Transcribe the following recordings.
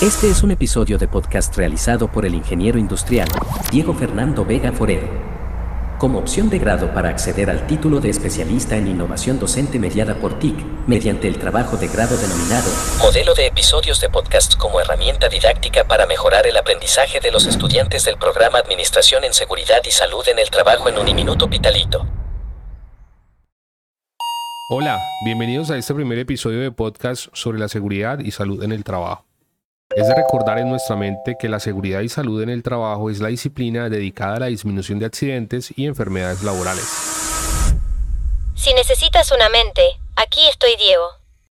Este es un episodio de podcast realizado por el ingeniero industrial Diego Fernando Vega Forero. Como opción de grado para acceder al título de especialista en innovación docente mediada por TIC, mediante el trabajo de grado denominado Modelo de episodios de podcast como herramienta didáctica para mejorar el aprendizaje de los estudiantes del programa Administración en Seguridad y Salud en el Trabajo en Uniminuto Pitalito. Hola, bienvenidos a este primer episodio de podcast sobre la seguridad y salud en el trabajo. Es de recordar en nuestra mente que la seguridad y salud en el trabajo es la disciplina dedicada a la disminución de accidentes y enfermedades laborales. Si necesitas una mente, aquí estoy Diego.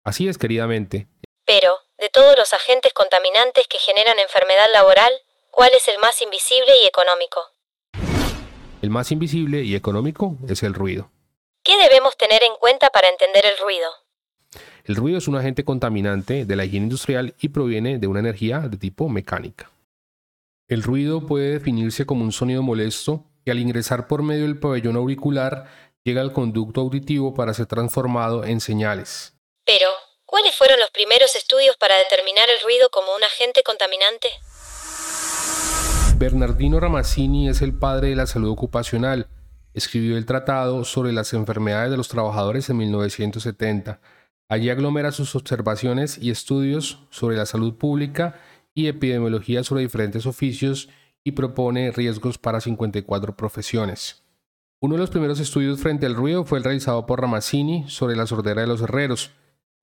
Así es, queridamente. Pero, de todos los agentes contaminantes que generan enfermedad laboral, ¿cuál es el más invisible y económico? El más invisible y económico es el ruido. ¿Qué debemos tener en cuenta para entender el ruido? El ruido es un agente contaminante de la higiene industrial y proviene de una energía de tipo mecánica. El ruido puede definirse como un sonido molesto que al ingresar por medio del pabellón auricular llega al conducto auditivo para ser transformado en señales. Pero, ¿cuáles fueron los primeros estudios para determinar el ruido como un agente contaminante? Bernardino Ramazzini es el padre de la salud ocupacional. Escribió el tratado sobre las enfermedades de los trabajadores en 1970 Allí aglomera sus observaciones y estudios sobre la salud pública y epidemiología sobre diferentes oficios y propone riesgos para 54 profesiones. Uno de los primeros estudios frente al ruido fue el realizado por Ramazzini sobre la sordera de los herreros.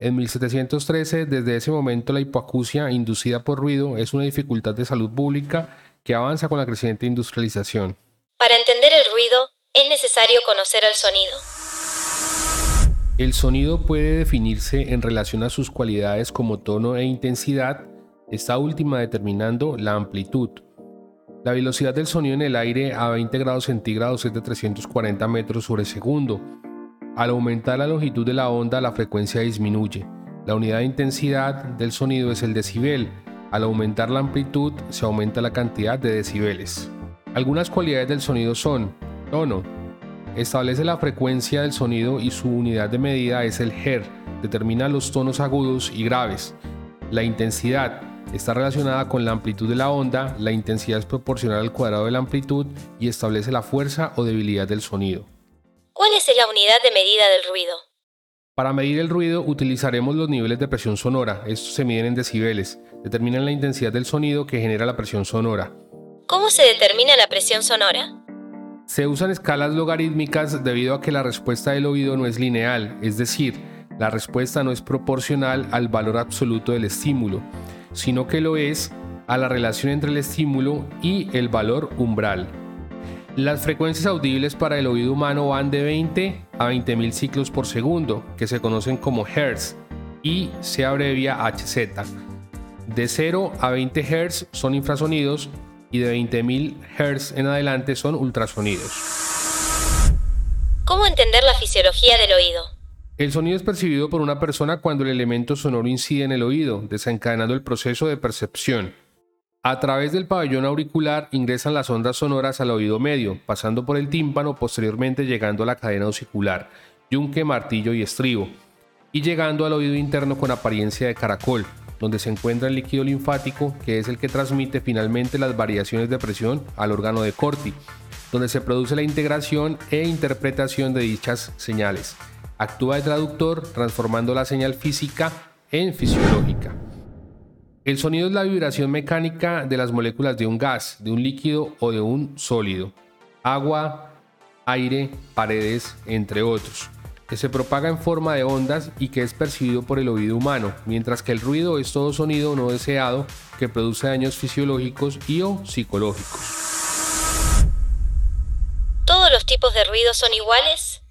En 1713, desde ese momento, la hipoacusia inducida por ruido es una dificultad de salud pública que avanza con la creciente industrialización. Para entender el ruido, es necesario conocer el sonido. El sonido puede definirse en relación a sus cualidades como tono e intensidad, esta última determinando la amplitud. La velocidad del sonido en el aire a 20 grados centígrados es de 340 metros sobre segundo. Al aumentar la longitud de la onda, la frecuencia disminuye. La unidad de intensidad del sonido es el decibel. Al aumentar la amplitud, se aumenta la cantidad de decibeles. Algunas cualidades del sonido son tono, Establece la frecuencia del sonido y su unidad de medida es el Hertz. Determina los tonos agudos y graves. La intensidad está relacionada con la amplitud de la onda. La intensidad es proporcional al cuadrado de la amplitud y establece la fuerza o debilidad del sonido. ¿Cuál es la unidad de medida del ruido? Para medir el ruido utilizaremos los niveles de presión sonora. Estos se miden en decibeles. Determinan la intensidad del sonido que genera la presión sonora. ¿Cómo se determina la presión sonora? Se usan escalas logarítmicas debido a que la respuesta del oído no es lineal, es decir, la respuesta no es proporcional al valor absoluto del estímulo, sino que lo es a la relación entre el estímulo y el valor umbral. Las frecuencias audibles para el oído humano van de 20 a 20.000 ciclos por segundo, que se conocen como Hertz, y se abrevia HZ. De 0 a 20 Hz son infrasonidos y de 20.000 Hz en adelante son ultrasonidos. ¿Cómo entender la fisiología del oído? El sonido es percibido por una persona cuando el elemento sonoro incide en el oído, desencadenando el proceso de percepción. A través del pabellón auricular ingresan las ondas sonoras al oído medio, pasando por el tímpano, posteriormente llegando a la cadena osicular, yunque, martillo y estribo, y llegando al oído interno con apariencia de caracol, donde se encuentra el líquido linfático, que es el que transmite finalmente las variaciones de presión al órgano de Corti, donde se produce la integración e interpretación de dichas señales. Actúa de traductor, transformando la señal física en fisiológica. El sonido es la vibración mecánica de las moléculas de un gas, de un líquido o de un sólido, agua, aire, paredes, entre otros que se propaga en forma de ondas y que es percibido por el oído humano, mientras que el ruido es todo sonido no deseado que produce daños fisiológicos y o psicológicos. ¿Todos los tipos de ruido son iguales?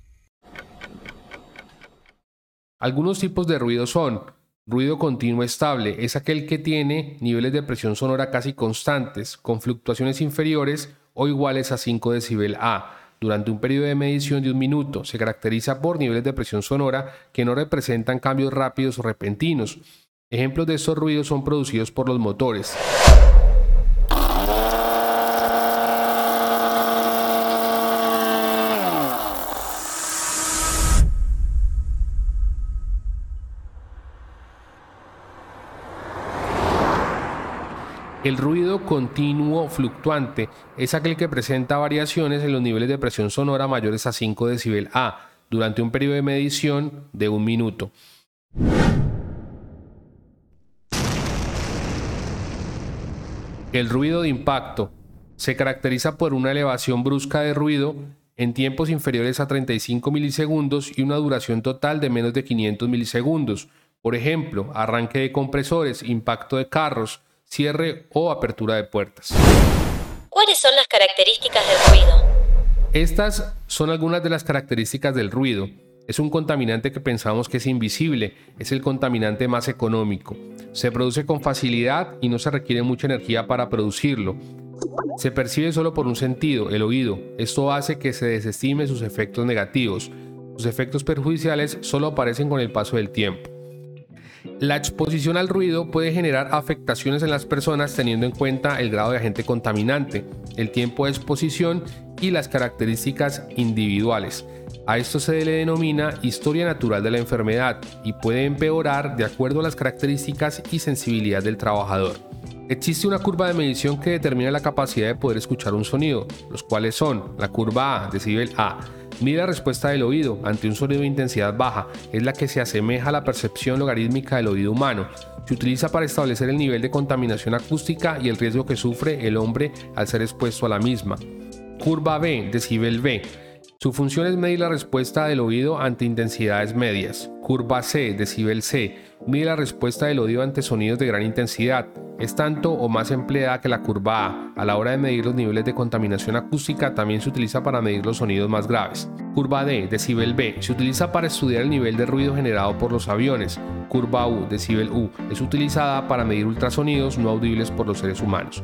Algunos tipos de ruido son ruido continuo estable, es aquel que tiene niveles de presión sonora casi constantes, con fluctuaciones inferiores o iguales a 5 decibel A durante un periodo de medición de un minuto. Se caracteriza por niveles de presión sonora que no representan cambios rápidos o repentinos. Ejemplos de estos ruidos son producidos por los motores. El ruido continuo fluctuante es aquel que presenta variaciones en los niveles de presión sonora mayores a 5 decibel A durante un periodo de medición de un minuto. El ruido de impacto se caracteriza por una elevación brusca de ruido en tiempos inferiores a 35 milisegundos y una duración total de menos de 500 milisegundos. Por ejemplo, arranque de compresores, impacto de carros, cierre o apertura de puertas. ¿Cuáles son las características del ruido? Estas son algunas de las características del ruido. Es un contaminante que pensamos que es invisible, es el contaminante más económico. Se produce con facilidad y no se requiere mucha energía para producirlo. Se percibe solo por un sentido, el oído. Esto hace que se desestime sus efectos negativos. Sus efectos perjudiciales solo aparecen con el paso del tiempo. La exposición al ruido puede generar afectaciones en las personas teniendo en cuenta el grado de agente contaminante, el tiempo de exposición y las características individuales. A esto se le denomina historia natural de la enfermedad y puede empeorar de acuerdo a las características y sensibilidad del trabajador. Existe una curva de medición que determina la capacidad de poder escuchar un sonido, los cuales son la curva A, decibel A, Mide la respuesta del oído ante un sonido de intensidad baja, es la que se asemeja a la percepción logarítmica del oído humano. Se utiliza para establecer el nivel de contaminación acústica y el riesgo que sufre el hombre al ser expuesto a la misma. Curva B, decibel B. Su función es medir la respuesta del oído ante intensidades medias. Curva C, decibel C. Mide la respuesta del oído ante sonidos de gran intensidad es tanto o más empleada que la curva A. A la hora de medir los niveles de contaminación acústica también se utiliza para medir los sonidos más graves. Curva D, decibel B, se utiliza para estudiar el nivel de ruido generado por los aviones. Curva U, decibel U, es utilizada para medir ultrasonidos no audibles por los seres humanos.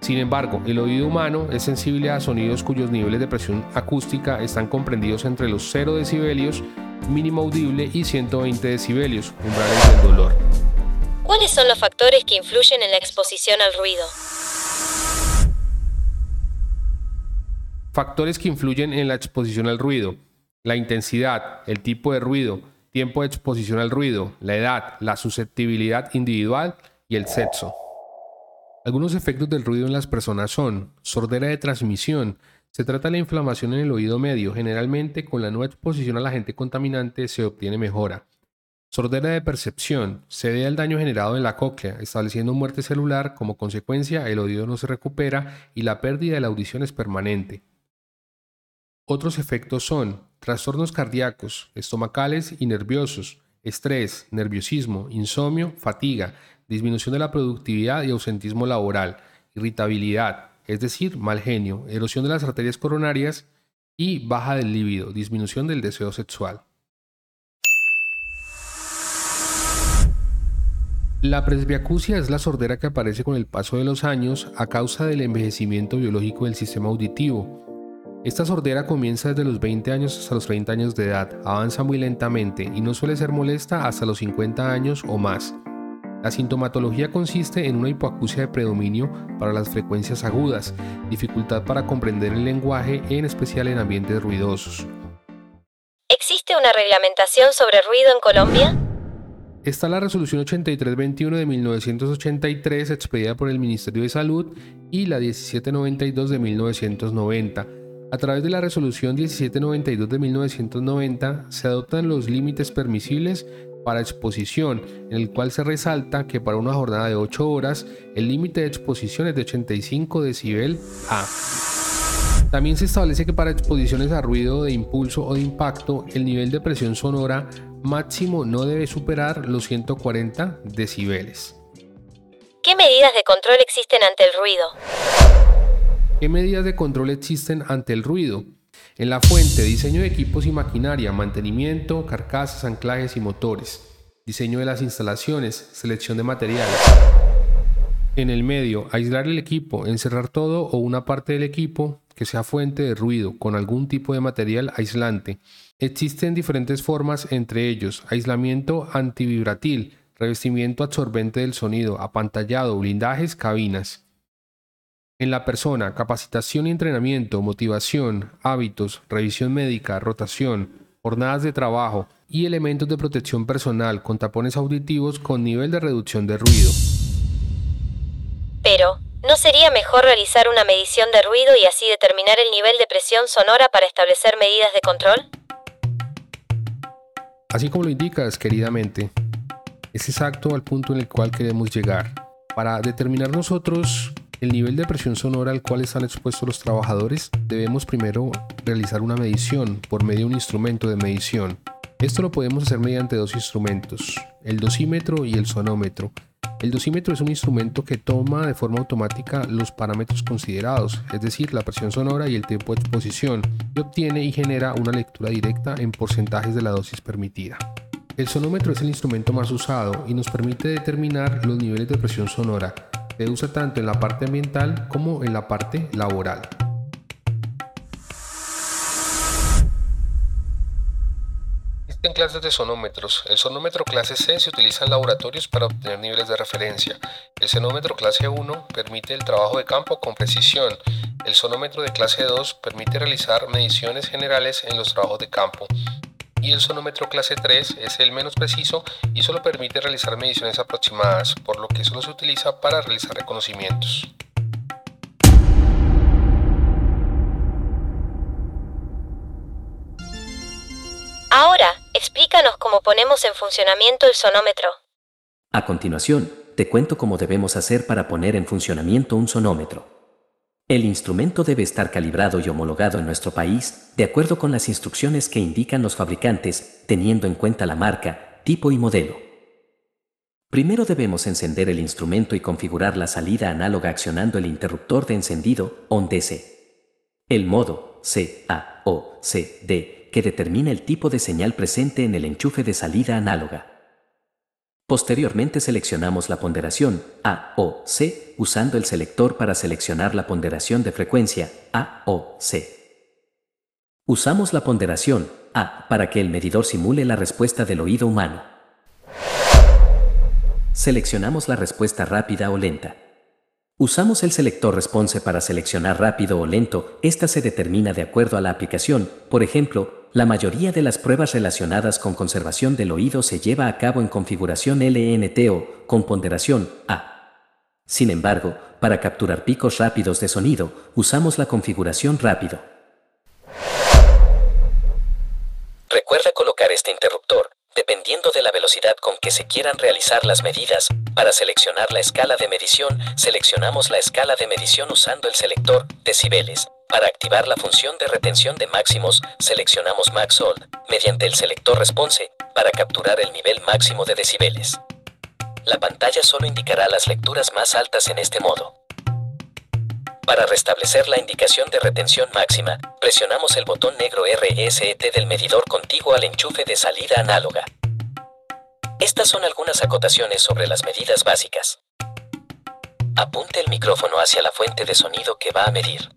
Sin embargo, el oído humano es sensible a sonidos cuyos niveles de presión acústica están comprendidos entre los 0 decibelios mínimo audible y 120 decibelios, umbrales del dolor. ¿Cuáles son los factores que influyen en la exposición al ruido? Factores que influyen en la exposición al ruido. La intensidad, el tipo de ruido, tiempo de exposición al ruido, la edad, la susceptibilidad individual y el sexo. Algunos efectos del ruido en las personas son sordera de transmisión. Se trata de la inflamación en el oído medio. Generalmente con la no exposición al agente contaminante se obtiene mejora. Sordera de percepción. Se ve al daño generado en la cóclea, estableciendo muerte celular. Como consecuencia, el oído no se recupera y la pérdida de la audición es permanente. Otros efectos son trastornos cardíacos, estomacales y nerviosos, estrés, nerviosismo, insomnio, fatiga, disminución de la productividad y ausentismo laboral, irritabilidad, es decir, mal genio, erosión de las arterias coronarias y baja del líbido, disminución del deseo sexual. La presbiacusia es la sordera que aparece con el paso de los años a causa del envejecimiento biológico del sistema auditivo. Esta sordera comienza desde los 20 años hasta los 30 años de edad, avanza muy lentamente y no suele ser molesta hasta los 50 años o más. La sintomatología consiste en una hipoacusia de predominio para las frecuencias agudas, dificultad para comprender el lenguaje, en especial en ambientes ruidosos. ¿Existe una reglamentación sobre ruido en Colombia? Está la resolución 8321 de 1983 expedida por el Ministerio de Salud y la 1792 de 1990. A través de la resolución 1792 de 1990 se adoptan los límites permisibles para exposición, en el cual se resalta que para una jornada de 8 horas el límite de exposición es de 85 decibel A. También se establece que para exposiciones a ruido de impulso o de impacto, el nivel de presión sonora máximo no debe superar los 140 decibeles. ¿Qué medidas de control existen ante el ruido? ¿Qué medidas de control existen ante el ruido? En la fuente, diseño de equipos y maquinaria, mantenimiento, carcasas, anclajes y motores. Diseño de las instalaciones, selección de materiales. En el medio, aislar el equipo, encerrar todo o una parte del equipo que sea fuente de ruido con algún tipo de material aislante. Existen diferentes formas, entre ellos aislamiento antivibratil, revestimiento absorbente del sonido, apantallado, blindajes, cabinas. En la persona, capacitación y entrenamiento, motivación, hábitos, revisión médica, rotación, jornadas de trabajo y elementos de protección personal con tapones auditivos con nivel de reducción de ruido. Pero, ¿No sería mejor realizar una medición de ruido y así determinar el nivel de presión sonora para establecer medidas de control? Así como lo indicas, queridamente, es exacto al punto en el cual queremos llegar. Para determinar nosotros el nivel de presión sonora al cual están expuestos los trabajadores, debemos primero realizar una medición por medio de un instrumento de medición. Esto lo podemos hacer mediante dos instrumentos, el dosímetro y el sonómetro. El dosímetro es un instrumento que toma de forma automática los parámetros considerados, es decir, la presión sonora y el tiempo de exposición, y obtiene y genera una lectura directa en porcentajes de la dosis permitida. El sonómetro es el instrumento más usado y nos permite determinar los niveles de presión sonora. Se usa tanto en la parte ambiental como en la parte laboral. Existen clases de sonómetros. El sonómetro clase C se utiliza en laboratorios para obtener niveles de referencia. El sonómetro clase 1 permite el trabajo de campo con precisión. El sonómetro de clase 2 permite realizar mediciones generales en los trabajos de campo. Y el sonómetro clase 3 es el menos preciso y solo permite realizar mediciones aproximadas, por lo que solo se utiliza para realizar reconocimientos. Ahora, explícanos cómo ponemos en funcionamiento el sonómetro. A continuación, te cuento cómo debemos hacer para poner en funcionamiento un sonómetro. El instrumento debe estar calibrado y homologado en nuestro país, de acuerdo con las instrucciones que indican los fabricantes, teniendo en cuenta la marca, tipo y modelo. Primero debemos encender el instrumento y configurar la salida análoga accionando el interruptor de encendido, ON-DC. El modo C, A, O, C, D que determina el tipo de señal presente en el enchufe de salida análoga. Posteriormente seleccionamos la ponderación A o C usando el selector para seleccionar la ponderación de frecuencia A o C. Usamos la ponderación A para que el medidor simule la respuesta del oído humano. Seleccionamos la respuesta rápida o lenta. Usamos el selector response para seleccionar rápido o lento, esta se determina de acuerdo a la aplicación, por ejemplo, la mayoría de las pruebas relacionadas con conservación del oído se lleva a cabo en configuración LNTO, con ponderación A. Sin embargo, para capturar picos rápidos de sonido, usamos la configuración rápido. Recuerda colocar este interruptor, dependiendo de la velocidad con que se quieran realizar las medidas. Para seleccionar la escala de medición, seleccionamos la escala de medición usando el selector decibeles. Para activar la función de retención de máximos, seleccionamos Max All mediante el selector Response para capturar el nivel máximo de decibeles. La pantalla solo indicará las lecturas más altas en este modo. Para restablecer la indicación de retención máxima, presionamos el botón negro RSET del medidor contiguo al enchufe de salida análoga. Estas son algunas acotaciones sobre las medidas básicas. Apunte el micrófono hacia la fuente de sonido que va a medir.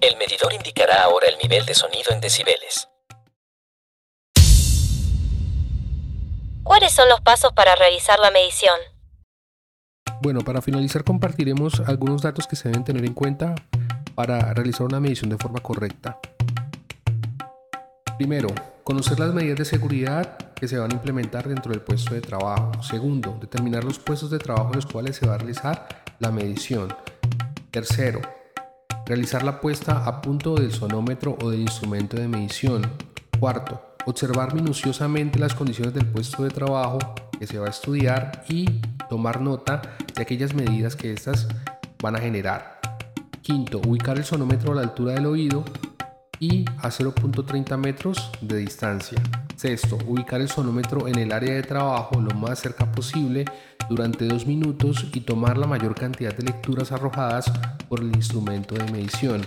El medidor indicará ahora el nivel de sonido en decibeles. ¿Cuáles son los pasos para realizar la medición? Bueno, para finalizar compartiremos algunos datos que se deben tener en cuenta para realizar una medición de forma correcta. Primero, conocer las medidas de seguridad que se van a implementar dentro del puesto de trabajo. Segundo, determinar los puestos de trabajo en los cuales se va a realizar la medición. Tercero, realizar la puesta a punto del sonómetro o del instrumento de medición. Cuarto, observar minuciosamente las condiciones del puesto de trabajo que se va a estudiar y tomar nota de aquellas medidas que éstas van a generar. Quinto, ubicar el sonómetro a la altura del oído y a 0.30 metros de distancia. Sexto, ubicar el sonómetro en el área de trabajo lo más cerca posible durante dos minutos y tomar la mayor cantidad de lecturas arrojadas por el instrumento de medición.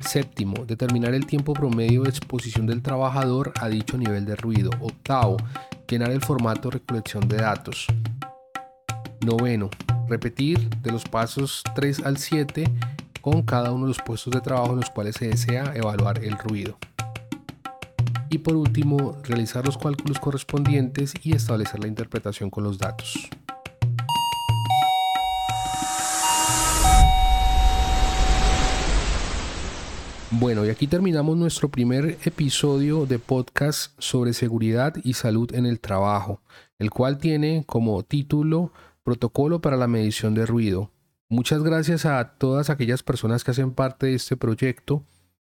Séptimo, determinar el tiempo promedio de exposición del trabajador a dicho nivel de ruido. Octavo, llenar el formato de recolección de datos. Noveno, repetir de los pasos 3 al 7 con cada uno de los puestos de trabajo en los cuales se desea evaluar el ruido. Y por último, realizar los cálculos correspondientes y establecer la interpretación con los datos. Bueno, y aquí terminamos nuestro primer episodio de podcast sobre seguridad y salud en el trabajo, el cual tiene como título Protocolo para la medición de ruido. Muchas gracias a todas aquellas personas que hacen parte de este proyecto